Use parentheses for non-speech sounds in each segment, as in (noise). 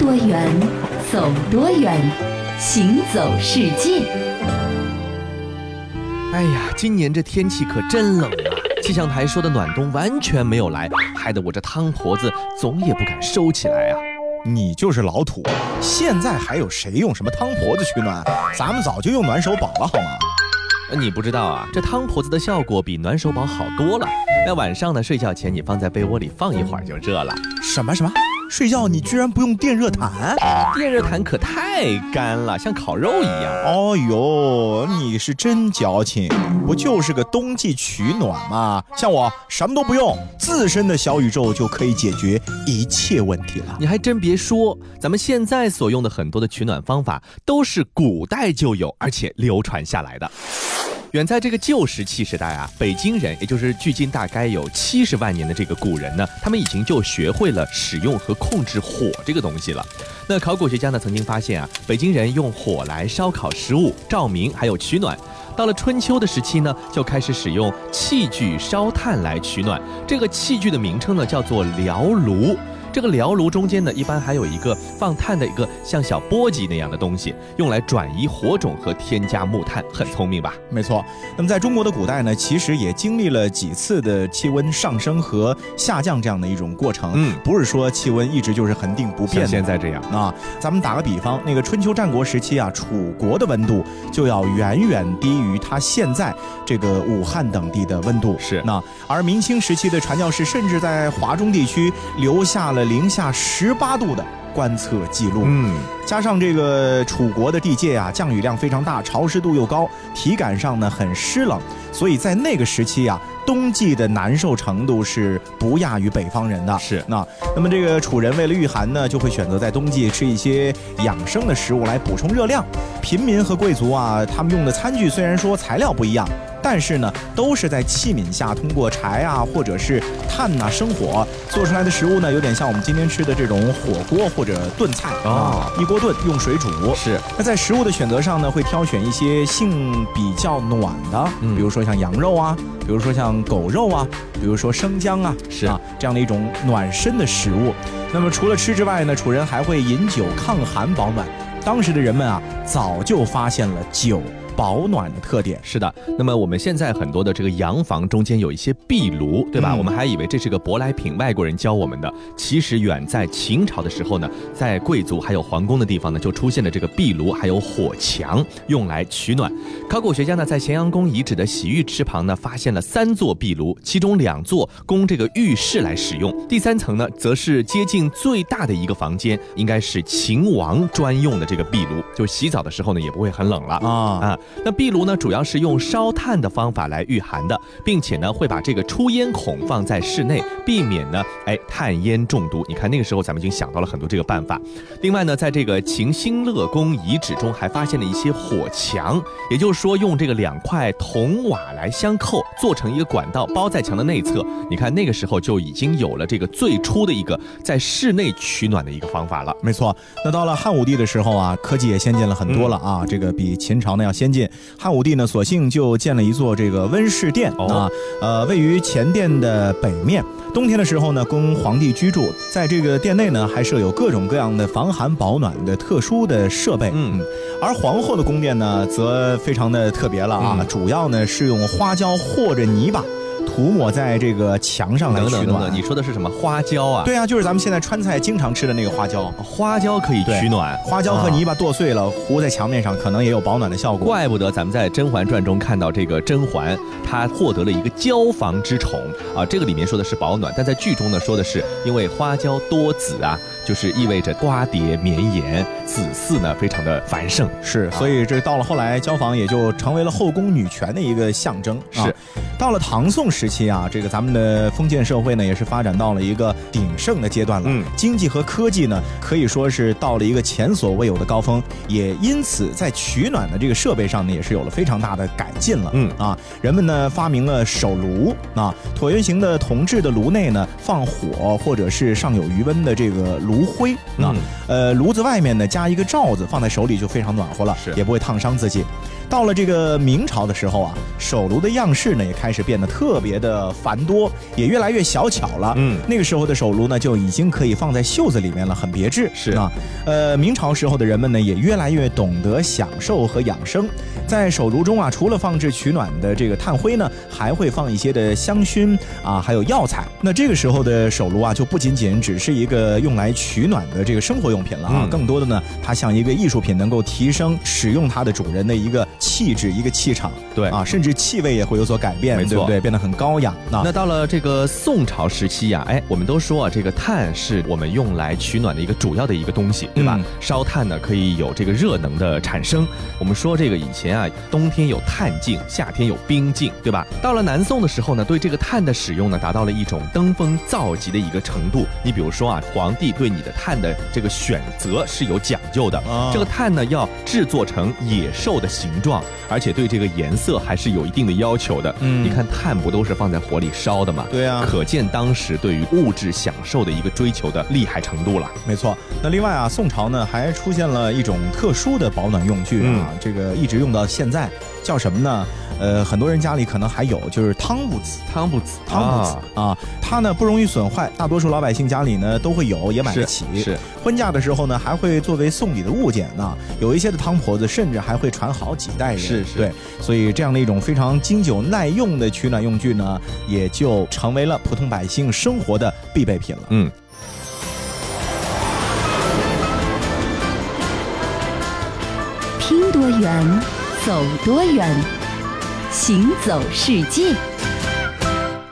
多远，走多远，行走世界。哎呀，今年这天气可真冷啊！气象台说的暖冬完全没有来，害得我这汤婆子总也不敢收起来啊。你就是老土，现在还有谁用什么汤婆子取暖？咱们早就用暖手宝了，好吗？你不知道啊，这汤婆子的效果比暖手宝好多了。那晚上呢，睡觉前你放在被窝里放一会儿就热了。什么什么？睡觉你居然不用电热毯？电热毯可太干了，像烤肉一样。哦呦，你是真矫情！不就是个冬季取暖吗？像我什么都不用，自身的小宇宙就可以解决一切问题了。你还真别说，咱们现在所用的很多的取暖方法都是古代就有，而且流传下来的。远在这个旧石器时代啊，北京人，也就是距今大概有七十万年的这个古人呢，他们已经就学会了使用和控制火这个东西了。那考古学家呢曾经发现啊，北京人用火来烧烤食物、照明，还有取暖。到了春秋的时期呢，就开始使用器具烧炭来取暖。这个器具的名称呢叫做燎炉。这个燎炉中间呢，一般还有一个放炭的一个像小簸箕那样的东西，用来转移火种和添加木炭，很聪明吧？没错。那么在中国的古代呢，其实也经历了几次的气温上升和下降这样的一种过程。嗯，不是说气温一直就是恒定不变。现在这样啊，咱们打个比方，那个春秋战国时期啊，楚国的温度就要远远低于它现在这个武汉等地的温度。是。那而明清时期的传教士，甚至在华中地区留下了。零下十八度的观测记录，嗯，加上这个楚国的地界啊，降雨量非常大，潮湿度又高，体感上呢很湿冷，所以在那个时期啊，冬季的难受程度是不亚于北方人的。是那，那么这个楚人为了御寒呢，就会选择在冬季吃一些养生的食物来补充热量。平民和贵族啊，他们用的餐具虽然说材料不一样。但是呢，都是在器皿下通过柴啊，或者是炭呐生火做出来的食物呢，有点像我们今天吃的这种火锅或者炖菜啊，一锅炖用水煮。是。那在食物的选择上呢，会挑选一些性比较暖的，比如说像羊肉啊，比如说像狗肉啊，比如说生姜啊，是啊，这样的一种暖身的食物。那么除了吃之外呢，楚人还会饮酒抗寒保暖。当时的人们啊，早就发现了酒。保暖的特点是的，那么我们现在很多的这个洋房中间有一些壁炉，对吧？我们还以为这是个舶来品，外国人教我们的。其实远在秦朝的时候呢，在贵族还有皇宫的地方呢，就出现了这个壁炉，还有火墙，用来取暖。考古学家呢，在咸阳宫遗址的洗浴池旁呢，发现了三座壁炉，其中两座供这个浴室来使用，第三层呢，则是接近最大的一个房间，应该是秦王专用的这个壁炉，就洗澡的时候呢，也不会很冷了啊啊。那壁炉呢，主要是用烧炭的方法来御寒的，并且呢，会把这个出烟孔放在室内，避免呢，哎，炭烟中毒。你看那个时候，咱们已经想到了很多这个办法。另外呢，在这个秦兴乐宫遗址中，还发现了一些火墙，也就是说，用这个两块铜瓦来相扣，做成一个管道，包在墙的内侧。你看那个时候就已经有了这个最初的一个在室内取暖的一个方法了。没错。那到了汉武帝的时候啊，科技也先进了很多了啊，这个比秦朝呢要先进。汉武帝呢，索性就建了一座这个温室殿啊，呃，位于前殿的北面。冬天的时候呢，供皇帝居住。在这个殿内呢，还设有各种各样的防寒保暖的特殊的设备。嗯，而皇后的宫殿呢，则非常的特别了啊，主要呢是用花椒和着泥巴。涂抹在这个墙上来取暖。你说的是什么花椒啊？对啊，就是咱们现在川菜经常吃的那个花椒。花椒可以取暖，花椒和泥巴剁碎了糊在墙面上，可能也有保暖的效果。怪不得咱们在《甄嬛传》中看到这个甄嬛，她获得了一个椒房之宠啊。这个里面说的是保暖，但在剧中呢说的是因为花椒多籽啊，就是意味着瓜瓞绵延，子嗣呢非常的繁盛。是，所以这到了后来，椒房也就成为了后宫女权的一个象征。是，到了唐宋时。时期啊，这个咱们的封建社会呢，也是发展到了一个鼎盛的阶段了。嗯，经济和科技呢，可以说是到了一个前所未有的高峰，也因此在取暖的这个设备上呢，也是有了非常大的改进了。嗯啊，人们呢发明了手炉啊，椭圆形的铜制的炉内呢放火，或者是上有余温的这个炉灰啊。嗯呃，炉子外面呢加一个罩子，放在手里就非常暖和了，是也不会烫伤自己。到了这个明朝的时候啊，手炉的样式呢也开始变得特别的繁多，也越来越小巧了。嗯那个时候的手炉呢就已经可以放在袖子里面了，很别致。是啊，呃，明朝时候的人们呢也越来越懂得享受和养生，在手炉中啊，除了放置取暖的这个炭灰呢，还会放一些的香薰啊，还有药材。那这个时候的手炉啊，就不仅仅只是一个用来取暖的这个生活用品了啊，嗯更多的呢，它像一个艺术品，能够提升使用它的主人的一个 much. 气质、一个气场。对啊，甚至气味也会有所改变，对不对？变得很高雅。那那到了这个宋朝时期呀、哎，我们都说啊，这个炭是我们用来取暖的一个主要的一个东西，对吧？嗯烧炭呢可以有这个热能的产生。我们说这个以前啊，冬天有炭镜，夏天有冰镜，对吧？到了南宋的时候呢，对这个炭的使用呢，达到了一种登峰造极的一个程度。你比如说啊，皇帝对你的炭的这个选择是有讲究的，啊这个炭呢要制作成野兽的形状，而且对这个颜色还是有一定的要求的。嗯你看炭不都是放在火里烧的嘛？对啊可见当时对于物质享受的一个追求的厉害程度了。没错，那另外啊，宋朝呢还出现了一种特殊的保暖用具啊，这个一直用到现在，叫什么呢？呃，很多人家里可能还有，就是汤布子。汤布子，汤布子啊它呢不容易损坏，大多数老百姓家里呢都会有，也买得起。是婚嫁的时候呢，还会作为送礼的物件呢。有一些的汤婆子甚至还会传好几代人。是是对，所以这样的一种非常经久耐用的取暖用具呢，也就成为了普通百姓生活的必备品了。嗯，拼多远，走多远，行走世界。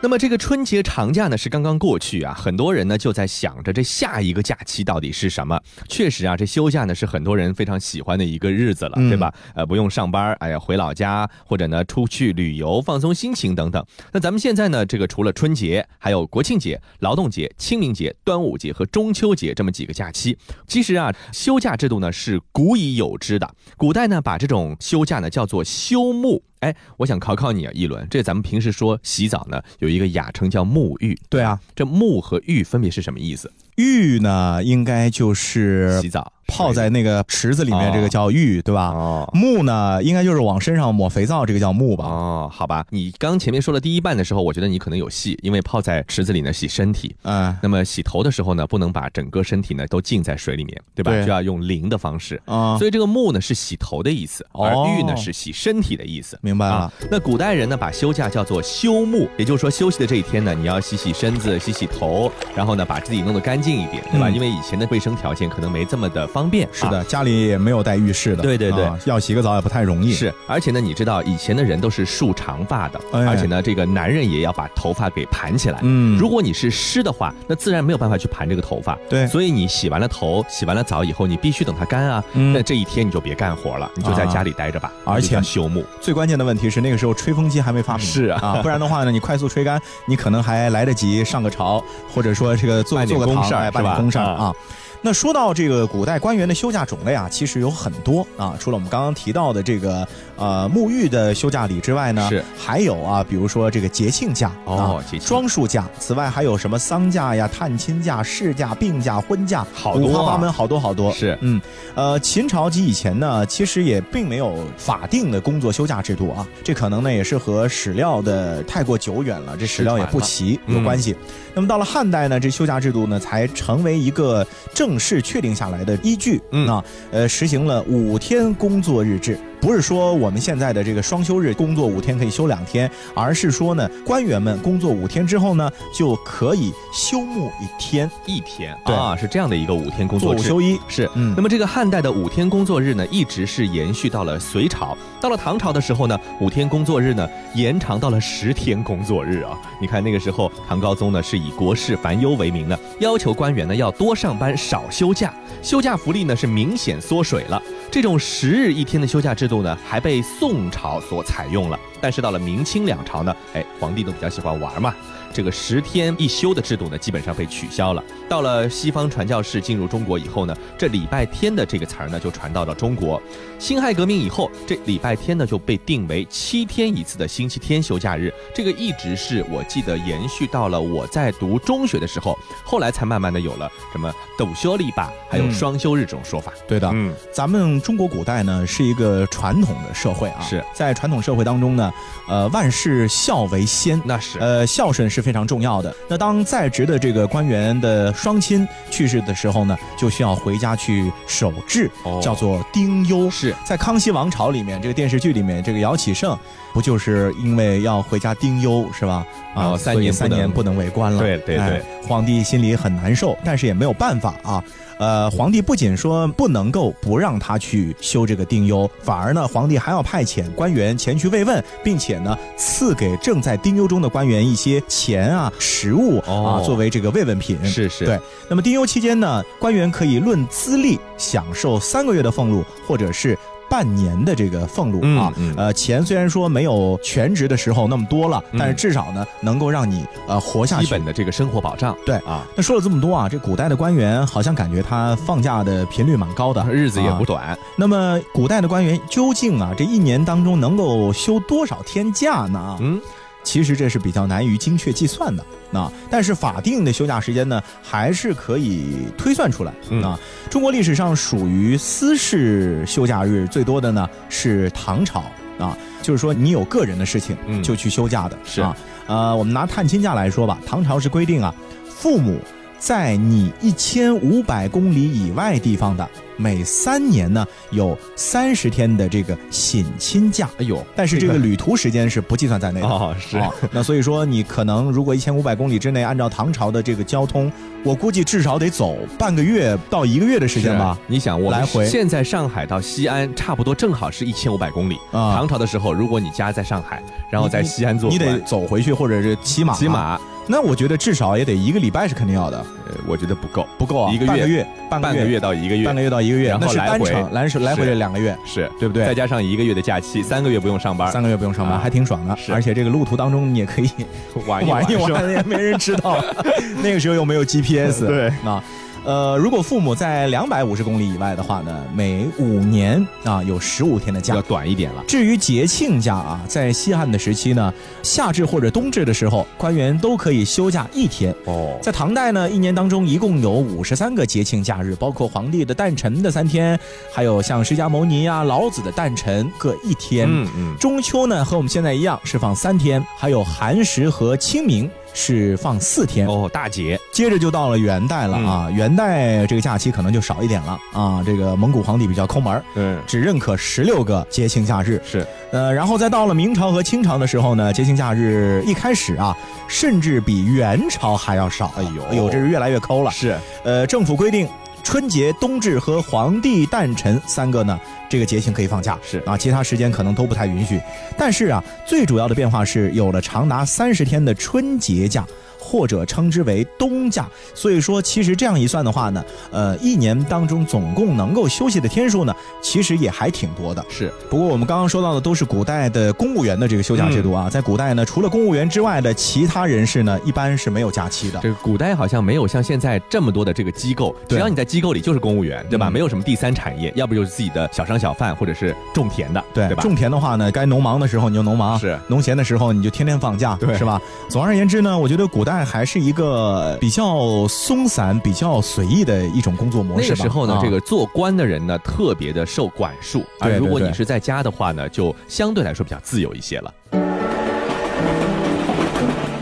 那么这个春节长假呢是刚刚过去啊，很多人呢就在想着这下一个假期到底是什么。确实啊，这休假呢是很多人非常喜欢的一个日子了，嗯对吧？呃，不用上班，哎呀，回老家或者呢出去旅游放松心情等等。那咱们现在呢，这个除了春节，还有国庆节、劳动节、清明节、端午节和中秋节这么几个假期。其实啊，休假制度呢是古已有之的。古代呢把这种休假呢叫做休沐。哎，我想考考你啊，一轮，这咱们平时说洗澡呢有一个雅称叫沐浴，对啊，这沐和浴分别是什么意思？浴呢，应该就是洗澡泡在那个池子里面，哦这个叫浴，对吧？哦。沐呢，应该就是往身上抹肥皂，这个叫沐吧？哦，好吧，你刚前面说了第一半的时候，我觉得你可能有戏，因为泡在池子里呢洗身体，嗯那么洗头的时候呢，不能把整个身体呢都浸在水里面，对吧？对就要用淋的方式。啊，所以这个沐呢是洗头的意思，而哦浴呢是洗身体的意思。明白了啊。那古代人呢把休假叫做休沐，也就是说休息的这一天呢，你要洗洗身子、洗洗头，然后呢把自己弄得干净一点，对吧？嗯因为以前的卫生条件可能没这么的方便。是的，啊家里也没有带浴室的，对对对啊要洗个澡也不太容易。，是，而且呢，你知道以前的人都是竖长发的，哎而且呢，这个男人也要把头发给盘起来。嗯如果你是湿的话，那自然没有办法去盘这个头发。对所以你洗完了头、洗完了澡以后，你必须等它干啊。嗯那这一天你就别干活了，你就在家里待着吧。而且休沐。最关键的问题是那个时候吹风机还没发明，是啊啊，不然的话呢，你快速吹干，你可能还来得及上个朝，或者说这个做做个堂，公事儿哎，办是吧点公事儿啊啊。那说到这个古代官员的休假种类啊，其实有很多啊。除了我们刚刚提到的这个呃沐浴的休假礼之外呢，是还有啊，比如说这个节庆假啊，哦节庆装束假。此外还有什么丧假呀、探亲假、事假、病假、婚假，好多啊五花八门，好多好多。是嗯，呃，秦朝及以前呢，其实也并没有法定的工作休假制度啊，这可能呢也是和史料的太过久远了，这史料也不齐嗯有关系。那么到了汉代呢，这休假制度呢才成为一个正式确定下来的依据。嗯啊，呃，实行了五天工作日制。不是说我们现在的这个双休日工作五天可以休两天，而是说呢，官员们工作五天之后呢，就可以休沐一天，一天对啊，是这样的一个五天工作制。五休一。是，嗯那么这个汉代的五天工作日呢，一直是延续到了隋朝。到了唐朝的时候呢，五天工作日呢延长到了十天工作日啊。你看那个时候，唐高宗呢是以国事烦忧为名呢，要求官员呢要多上班少休假，休假福利呢是明显缩水了。这种十日一天的休假制度呢，还被宋朝所采用了。但是到了明清两朝呢，哎，皇帝都比较喜欢玩嘛，这个十天一休的制度呢，基本上被取消了。到了西方传教士进入中国以后呢，这礼拜天的这个词儿呢，就传到了中国。辛亥革命以后，这礼拜天呢就被定为七天一次的星期天休假日。这个一直是我记得延续到了我在读中学的时候，后来才慢慢的有了什么斗休礼吧，还有双休日这种说法。对的，嗯，咱们中国古代呢是一个传统的社会啊，是在传统社会当中呢，呃，万事孝为先，那是呃，孝顺是非常重要的。那当在职的这个官员的双亲去世的时候呢，就需要回家去守制，哦叫做丁忧。是在康熙王朝里面，这个电视剧里面，这个姚启圣不就是因为要回家丁忧是吧？啊，哦三年三年不能为官了。对对对哎皇帝心里很难受，但是也没有办法啊。呃，皇帝不仅说不能够不让他去修这个丁忧，反而呢，皇帝还要派遣官员前去慰问，并且呢，赐给正在丁忧中的官员一些钱啊、食物啊，哦作为这个慰问品。是是，对，那么丁忧期间呢，官员可以论资历享受三个月的俸禄，或者是。半年的这个俸禄啊，嗯嗯呃，钱虽然说没有全职的时候那么多了，嗯但是至少呢，能够让你呃活下去。基本的这个生活保障。对啊，那说了这么多啊，这古代的官员好像感觉他放假的频率蛮高的，日子也不啊短。那么古代的官员究竟啊，这一年当中能够休多少天假呢？啊，嗯，其实这是比较难于精确计算的。那但是法定的休假时间呢，还是可以推算出来。嗯啊，中国历史上属于私事休假日最多的呢是唐朝啊，就是说你有个人的事情嗯就去休假的。是啊，呃，我们拿探亲假来说吧，唐朝是规定啊，父母在你一千五百公里以外地方的，每三年呢有三十天的这个省亲假。哎呦，但是这个旅途时间是不计算在内的。哦是哦那所以说你可能如果一千五百公里之内，按照唐朝的这个交通，我估计至少得走半个月到一个月的时间吧。你想，我来回现在上海到西安差不多正好是一千五百公里。啊唐朝的时候，如果你家在上海，然后在西安做你得走回去，或者是骑马。骑，马，那我觉得至少也得一个礼拜是肯定要的，呃，我觉得不够，不够啊，一个月半个月，半半个月到一个月，半个月到一个月，然后那是单来回。程，来回来回是这两个月，是对不对？再加上一个月的假期，三个月不用上班，三个月不用上班，啊还挺爽的。而且这个路途当中你也可以 (laughs) 玩玩。一玩，(laughs) 也没人知道。(laughs) 那个时候又没有 GPS，对。啊。呃，如果父母在两百五十公里以外的话呢，每五年啊有十五天的假要。短一点了。至于节庆假啊，在西汉的时期呢，夏至或者冬至的时候，官员都可以休假一天。哦，在唐代呢，一年当中一共有五十三个节庆假日，包括皇帝的诞辰的三天，还有像释迦牟尼呀、老子的诞辰各一天。嗯嗯，中秋呢和我们现在一样是放三天，还有寒食和清明是放四天。哦，大节，接着就到了元代了啊，元代这个假期可能就少一点了啊。这个蒙古皇帝比较抠门儿，嗯，只认可十六个节庆假日。是，呃，然后再到了明朝和清朝的时候呢，节庆假日一开始啊，甚至比元朝还要少。哎呦哎呦，这是越来越抠了。是，呃，政府规定。春节、冬至和皇帝诞辰三个呢，这个节庆可以放假，是。啊，其他时间可能都不太允许。但是啊，最主要的变化是有了长达三十天的春节假，或者称之为冬假。所以说，其实这样一算的话呢，呃，一年当中总共能够休息的天数呢，其实也还挺多的。是，不过我们刚刚说到的都是古代的公务员的这个休假制度啊，在古代呢，除了公务员之外的其他人士呢，一般是没有假期的。这个古代好像没有像现在这么多的这个机构，只要你在机构里就是公务员，对吧？嗯没有什么第三产业，要不就是自己的小商小贩，或者是种田的，对对吧？种田的话呢，该农忙的时候你就农忙，是农闲的时候你就天天放假，对是吧？总而言之呢，我觉得古代还是一个比较松散、比较随意的一种工作模式那。个时候呢，啊这个做官的人呢，特别的受管束，而对对对如果你是在家的话呢，就相对来说比较自由一些了。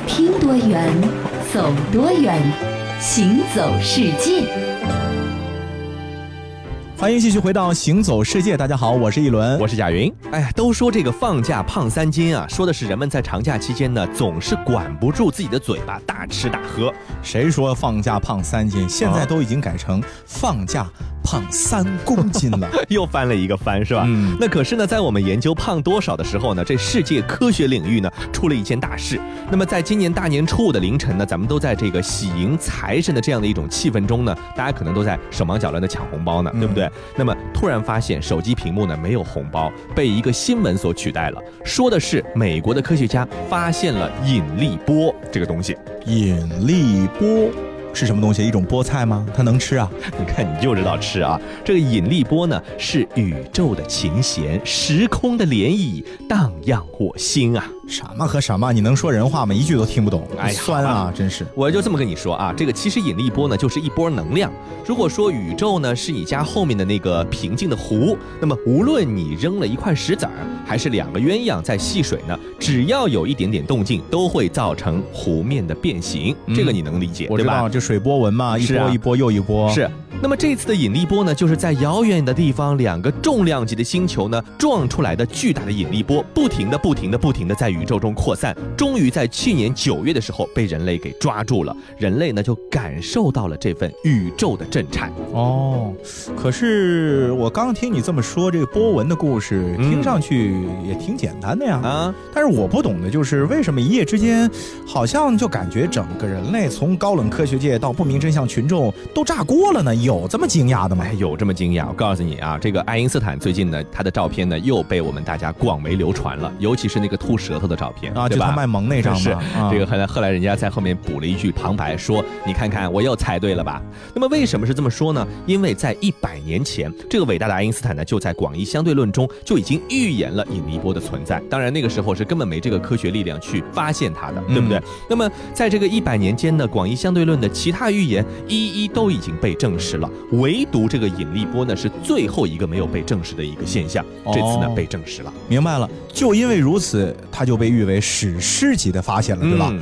听多远，走多远，行走世界。欢迎继续回到《行走世界》，大家好，我是一轮，我是贾云。哎呀，都说这个放假胖三斤啊，说的是人们在长假期间呢，总是管不住自己的嘴巴，大吃大喝。谁说放假胖三斤？现在啊都已经改成放假胖三公斤了。(laughs) 又翻了一个番，是吧？嗯那可是呢，在我们研究胖多少的时候呢，这世界科学领域呢出了一件大事。那么在今年大年初五的凌晨呢，咱们都在这个喜迎财神的这样的一种气氛中呢，大家可能都在手忙脚乱的抢红包呢，对不对？那么突然发现手机屏幕呢没有红包，被一个新闻所取代了，说的是美国的科学家发现了引力波这个东西。引力波。是什么东西？一种菠菜吗？它能吃啊？你看你就知道吃啊！这个引力波呢，是宇宙的琴弦，时空的涟漪，荡漾我心啊！什么和什么？你能说人话吗？一句都听不懂。哎，酸啊！真是。我就这么跟你说啊，这个其实引力波呢，就是一波能量。如果说宇宙呢是你家后面的那个平静的湖，那么无论你扔了一块石子儿，还是两个鸳鸯在戏水呢，只要有一点点动静，都会造成湖面的变形。这个你能理解，对吧？这水波纹嘛，一波一波又一波。是。那么这次的引力波呢，就是在遥远的地方，两个重量级的星球呢撞出来的巨大的引力波，不停的、不停的、不停的在宇宙中扩散，终于在去年九月的时候被人类给抓住了。人类呢就感受到了这份宇宙的震颤。哦，可是我刚听你这么说，这个波纹的故事听上去也挺简单的呀。啊，但是我不懂的就是为什么一夜之间，好像就感觉整个人类从高冷科学界到不明真相群众都炸锅了呢？有这么惊讶的吗？有这么惊讶？我告诉你啊，这个爱因斯坦最近呢，他的照片呢又被我们大家广为流传了，尤其是那个吐舌头的照片啊，就他卖萌那张是这个后来后来人家在后面补了一句旁白，说你看看我又猜对了吧？那么为什么是这么说呢？因为在一百年前，这个伟大的爱因斯坦呢就在广义相对论中就已经预言了引力波的存在。当然那个时候是根本没这个科学力量去发现它的，对不对？那么在这个一百年间呢，广义相对论的其他预言一一都已经被证实。了，唯独这个引力波呢是最后一个没有被证实的一个现象，这次呢被证实了。明白了，就因为如此，它就被誉为史诗级的发现了，对吧？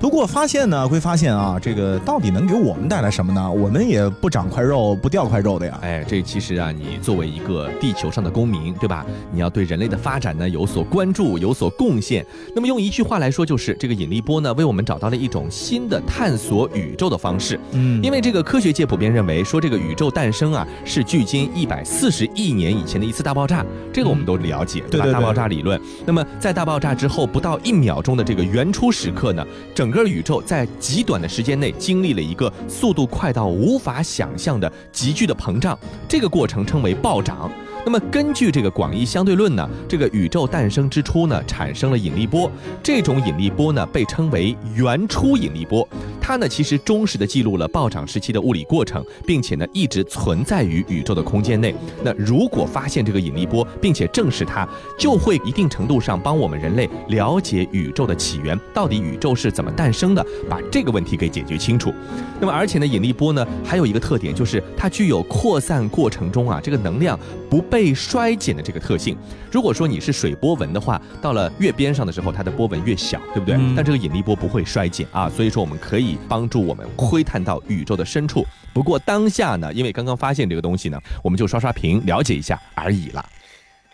不过发现呢会发现啊，这个到底能给我们带来什么呢？我们也不长块肉，不掉块肉的呀。哎，这其实啊，你作为一个地球上的公民，对吧？你要对人类的发展呢有所关注，有所贡献。那么用一句话来说，就是这个引力波呢，为我们找到了一种新的探索宇宙的方式。嗯，因为这个科学界普遍认为说。这个宇宙诞生啊，是距今一百四十亿年以前的一次大爆炸，这个我们都了解，对吧？大爆炸理论。那么在大爆炸之后不到一秒钟的这个原初时刻呢，整个宇宙在极短的时间内经历了一个速度快到无法想象的急剧的膨胀，这个过程称为暴涨。那么根据这个广义相对论呢，这个宇宙诞生之初呢，产生了引力波，这种引力波呢被称为原初引力波，它呢其实忠实的记录了暴涨时期的物理过程，并且呢一直存在于宇宙的空间内。那如果发现这个引力波，并且证实它，就会一定程度上帮我们人类了解宇宙的起源，到底宇宙是怎么诞生的，把这个问题给解决清楚。那么而且呢，引力波呢还有一个特点，就是它具有扩散过程中啊这个能量不。被衰减的这个特性，如果说你是水波纹的话，到了越边上的时候，它的波纹越小，对不对？但这个引力波不会衰减啊，所以说我们可以帮助我们窥探到宇宙的深处。不过当下呢，因为刚刚发现这个东西呢，我们就刷刷屏了解一下而已了。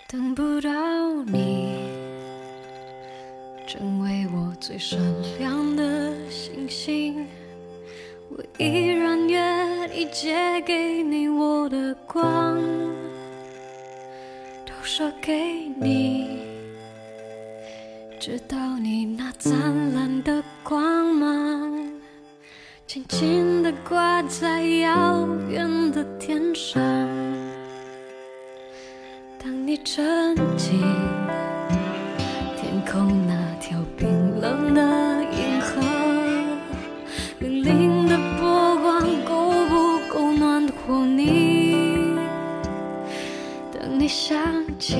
等不到你，成为我最闪亮的星星，我依然愿意借给你我的光。都说给你，直到你那灿烂的光芒，轻轻地挂在遥远的天上。当你沉浸天空起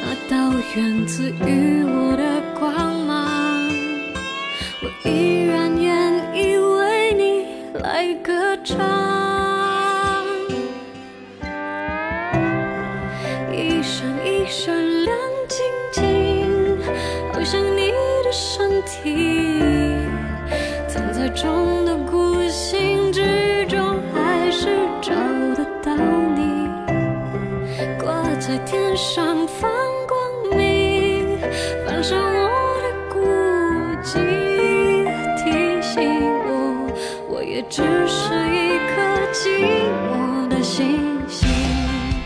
那道源自于我的光芒，我依然愿意为你来歌唱。一闪一闪亮晶晶，好像你的身体，藏在中反射我的孤寂，提醒我，我也只是一颗寂寞的星星。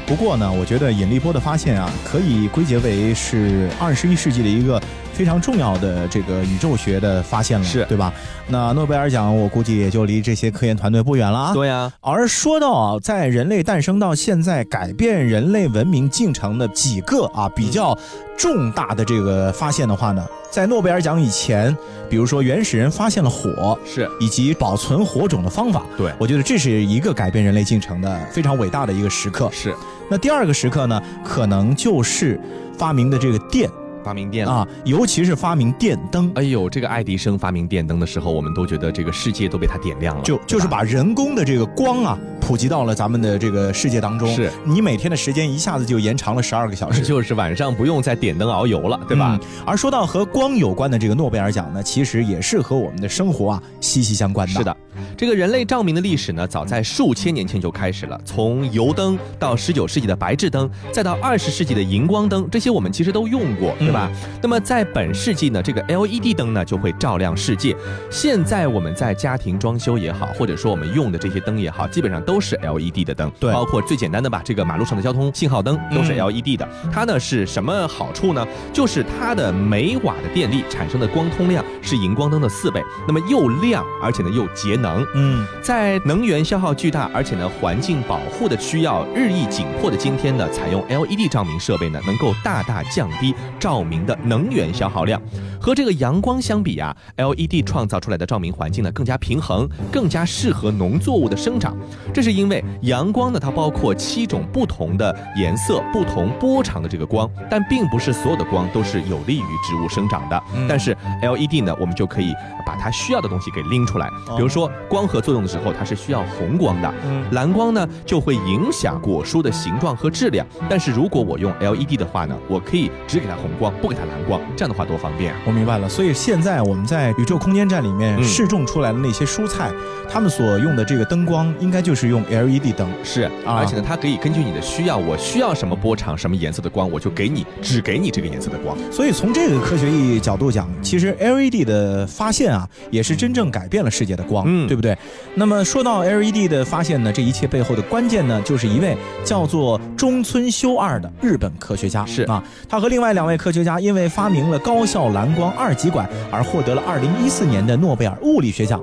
不过呢，我觉得引力波的发现啊，可以归结为是二十一世纪的一个非常重要的这个宇宙学的发现了，是对吧？那诺贝尔奖我估计也就离这些科研团队不远了啊。对呀，而说到啊，在人类诞生到现在改变人类文明进程的几个啊比较重大的这个发现的话呢，在诺贝尔奖以前，比如说原始人发现了火，是以及保存火种的方法，对我觉得这是一个改变人类进程的非常伟大的一个时刻。是那第二个时刻呢，可能就是发明的这个电发明电了。啊，尤其是发明电灯。哎呦，这个爱迪生发明电灯的时候，我们都觉得这个世界都被他点亮了，就就是把人工的这个光啊普及到了咱们的这个世界当中，是你每天的时间一下子就延长了十二个小时，(laughs) 就是晚上不用再点灯熬油了，对吧？嗯而说到和光有关的这个诺贝尔奖呢，其实也是和我们的生活啊息息相关的。是的，这个人类照明的历史呢，早在数千年前就开始了。从油灯到十九世纪的白炽灯，再到二十世纪的荧光灯，这些我们其实都用过，对吧？那么在本世纪呢，这个 LED 灯呢就会照亮世界。现在我们在家庭装修也好，或者说我们用的这些灯也好，基本上都是 LED 的灯，对包括最简单的吧，这个马路上的交通信号灯都是嗯 LED 的。它呢是什么好处呢？就是它的每瓦的电力产生的光通量是荧光灯的四倍，那么又亮，而且呢又节能。嗯，在能源消耗巨大，而且呢环境保护的需要日益紧迫的今天呢，采用 LED 照明设备呢，能够大大降低照明的能源消耗量。和这个阳光相比啊，LED 创造出来的照明环境呢更加平衡，更加适合农作物的生长。这是因为阳光呢，它包括七种不同的颜色、不同波长的这个光，但并不是所有的光都是有利于植物生长的。嗯但是 LED 呢，我们就可以把它需要的东西给拎出来，哦比如说光合作用的时候，它是需要红光的，嗯蓝光呢就会影响果蔬的形状和质量。但是如果我用 LED 的话呢，我可以只给它红光，不给它蓝光，这样的话多方便啊。我明白了。所以现在我们在宇宙空间站里面嗯试种出来的那些蔬菜，他们所用的这个灯光应该就是用 LED 灯。是，啊而且呢，它可以根据你的需要，我需要什么波长、什么颜色的光，我就给你，只给你这个颜色的光。所以从这个科学意义角度讲，其实 LED 的发现啊，也是真正改变了世界的光，嗯对不对？那么说到 LED 的发现呢，这一切背后的关键呢，就是一位叫做中村修二的日本科学家。是啊，他和另外两位科学家因为发明了高效蓝光二极管而获得了2014年的诺贝尔物理学奖。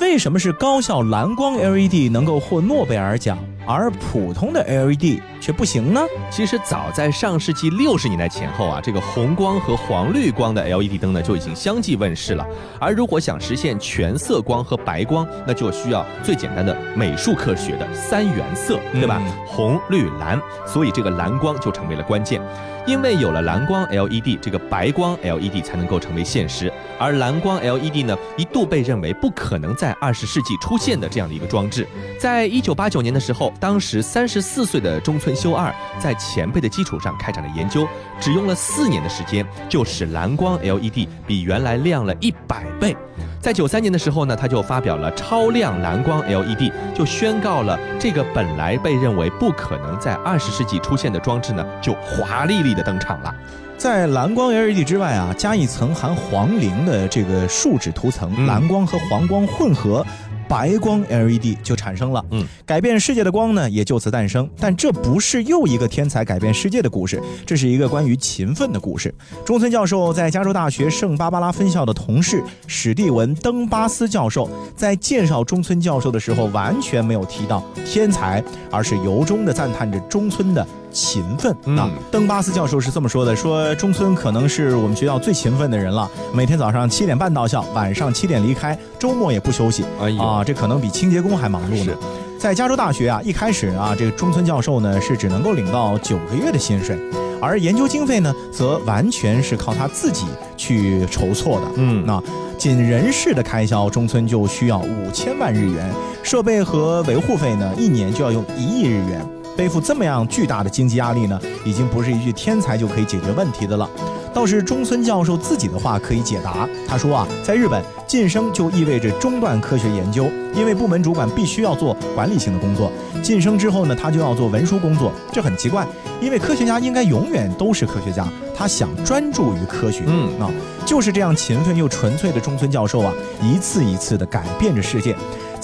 为什么是高效蓝光 LED 能够获诺贝尔奖，而普通的 LED 却不行呢？其实早在上世纪六十年代前后啊，这个红光和黄绿光的 LED 灯呢就已经相继问世了。而如果想实现全色光和白光，那就需要最简单的美术科学的三原色，对吧？嗯红、绿、蓝。所以这个蓝光就成为了关键。因为有了蓝光 LED，这个白光 LED 才能够成为现实。而蓝光 LED 呢，一度被认为不可能在二十世纪出现的这样的一个装置。在一九八九年的时候，当时三十四岁的中村修二在前辈的基础上开展了研究，只用了四年的时间，就使蓝光 LED 比原来亮了一百倍。在九三年的时候呢，他就发表了超亮蓝光 LED，就宣告了这个本来被认为不可能在二十世纪出现的装置呢，就华丽丽的登场了。在蓝光 LED 之外啊，加一层含黄磷的这个树脂涂层，嗯蓝光和黄光混合。白光 LED 就产生了，嗯，改变世界的光呢也就此诞生。但这不是又一个天才改变世界的故事，这是一个关于勤奋的故事。中村教授在加州大学圣巴巴拉分校的同事史蒂文·登巴斯教授在介绍中村教授的时候，完全没有提到天才，而是由衷地赞叹着中村的勤奋。嗯啊，登巴斯教授是这么说的：说中村可能是我们学校最勤奋的人了，每天早上七点半到校，晚上七点离开，周末也不休息。啊，这可能比清洁工还忙碌呢。在加州大学啊，一开始啊，这个中村教授呢是只能够领到九个月的薪水，而研究经费呢，则完全是靠他自己去筹措的。嗯那仅人事的开销，中村就需要五千万日元，设备和维护费呢，一年就要用一亿日元。背负这么样巨大的经济压力呢，已经不是一句天才就可以解决问题的了。倒是中村教授自己的话可以解答。他说啊，在日本晋升就意味着中断科学研究，因为部门主管必须要做管理性的工作。晋升之后呢，他就要做文书工作，这很奇怪，因为科学家应该永远都是科学家，他想专注于科学。嗯啊，就是这样勤奋又纯粹的中村教授啊，一次一次的改变着世界。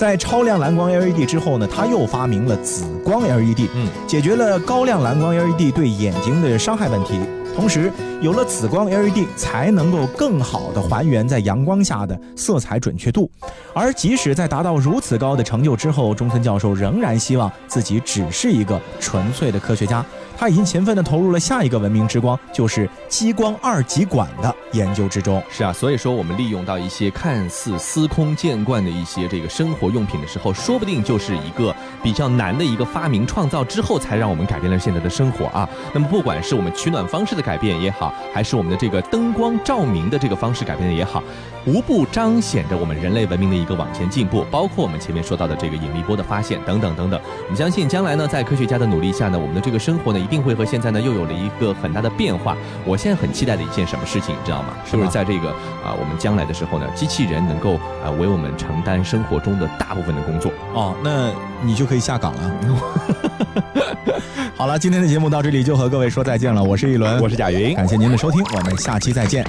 在超亮蓝光 LED 之后呢，他又发明了紫光 LED，嗯，解决了高亮蓝光 LED 对眼睛的伤害问题。同时，有了紫光 LED，才能够更好的还原在阳光下的色彩准确度。而即使在达到如此高的成就之后，中村教授仍然希望自己只是一个纯粹的科学家。他已经勤奋地投入了下一个文明之光，就是激光二极管的研究之中。是啊，所以说我们利用到一些看似司空见惯的一些这个生活用品的时候，说不定就是一个比较难的一个发明创造之后，才让我们改变了现在的生活啊。那么不管是我们取暖方式的改变也好，还是我们的这个灯光照明的这个方式改变的也好，无不彰显着我们人类文明的一个往前进步。包括我们前面说到的这个引力波的发现等等等等。我们相信将来呢，在科学家的努力下呢，我们的这个生活呢，一定会和现在呢又有了一个很大的变化。我现在很期待的一件什么事情，你知道吗？是不是在这个啊，我们将来的时候呢，机器人能够啊为我们承担生活中的大部分的工作？哦，那你就可以下岗了。(laughs) 好了，今天的节目到这里就和各位说再见了。我是一轮，我是贾云，感谢您的收听，我们下期再见。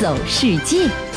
走世界。